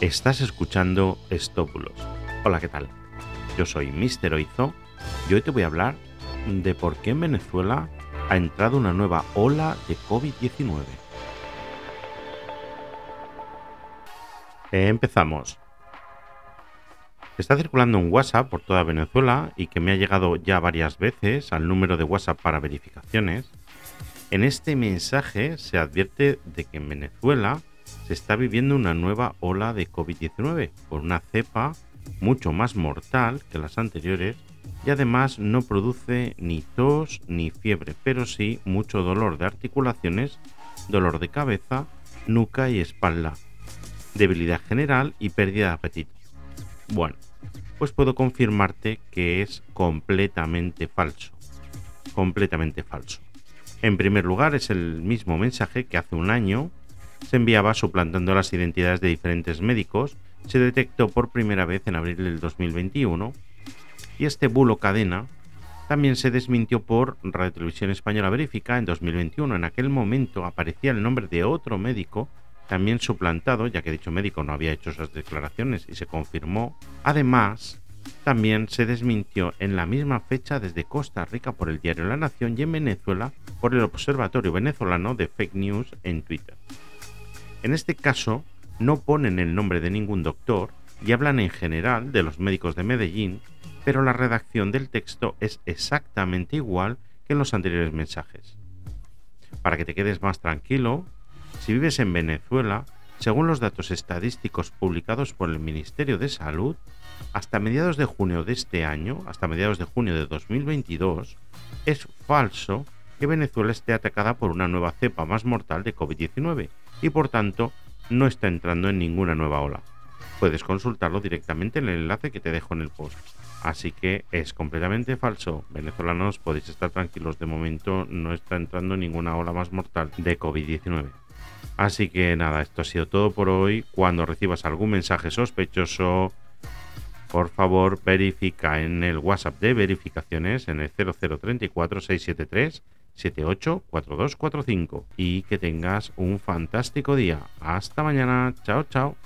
Estás escuchando Estópulos. Hola, ¿qué tal? Yo soy Mister Oizo y hoy te voy a hablar de por qué en Venezuela ha entrado una nueva ola de COVID-19. Empezamos. Está circulando un WhatsApp por toda Venezuela y que me ha llegado ya varias veces al número de WhatsApp para verificaciones. En este mensaje se advierte de que en Venezuela se está viviendo una nueva ola de COVID-19 por una cepa mucho más mortal que las anteriores y además no produce ni tos ni fiebre, pero sí mucho dolor de articulaciones, dolor de cabeza, nuca y espalda, debilidad general y pérdida de apetito. Bueno, pues puedo confirmarte que es completamente falso. Completamente falso. En primer lugar, es el mismo mensaje que hace un año se enviaba suplantando las identidades de diferentes médicos. Se detectó por primera vez en abril del 2021 y este bulo cadena también se desmintió por Radio Televisión Española Verifica en 2021. En aquel momento aparecía el nombre de otro médico también suplantado, ya que dicho médico no había hecho esas declaraciones y se confirmó. Además, también se desmintió en la misma fecha desde Costa Rica por el diario La Nación y en Venezuela por el Observatorio Venezolano de Fake News en Twitter. En este caso, no ponen el nombre de ningún doctor y hablan en general de los médicos de Medellín, pero la redacción del texto es exactamente igual que en los anteriores mensajes. Para que te quedes más tranquilo, si vives en Venezuela, según los datos estadísticos publicados por el Ministerio de Salud, hasta mediados de junio de este año, hasta mediados de junio de 2022, es falso que Venezuela esté atacada por una nueva cepa más mortal de COVID-19 y por tanto no está entrando en ninguna nueva ola. Puedes consultarlo directamente en el enlace que te dejo en el post. Así que es completamente falso. Venezolanos podéis estar tranquilos, de momento no está entrando ninguna ola más mortal de COVID-19. Así que nada, esto ha sido todo por hoy. Cuando recibas algún mensaje sospechoso, por favor verifica en el WhatsApp de verificaciones en el 0034 673 784245 y que tengas un fantástico día. Hasta mañana. Chao, chao.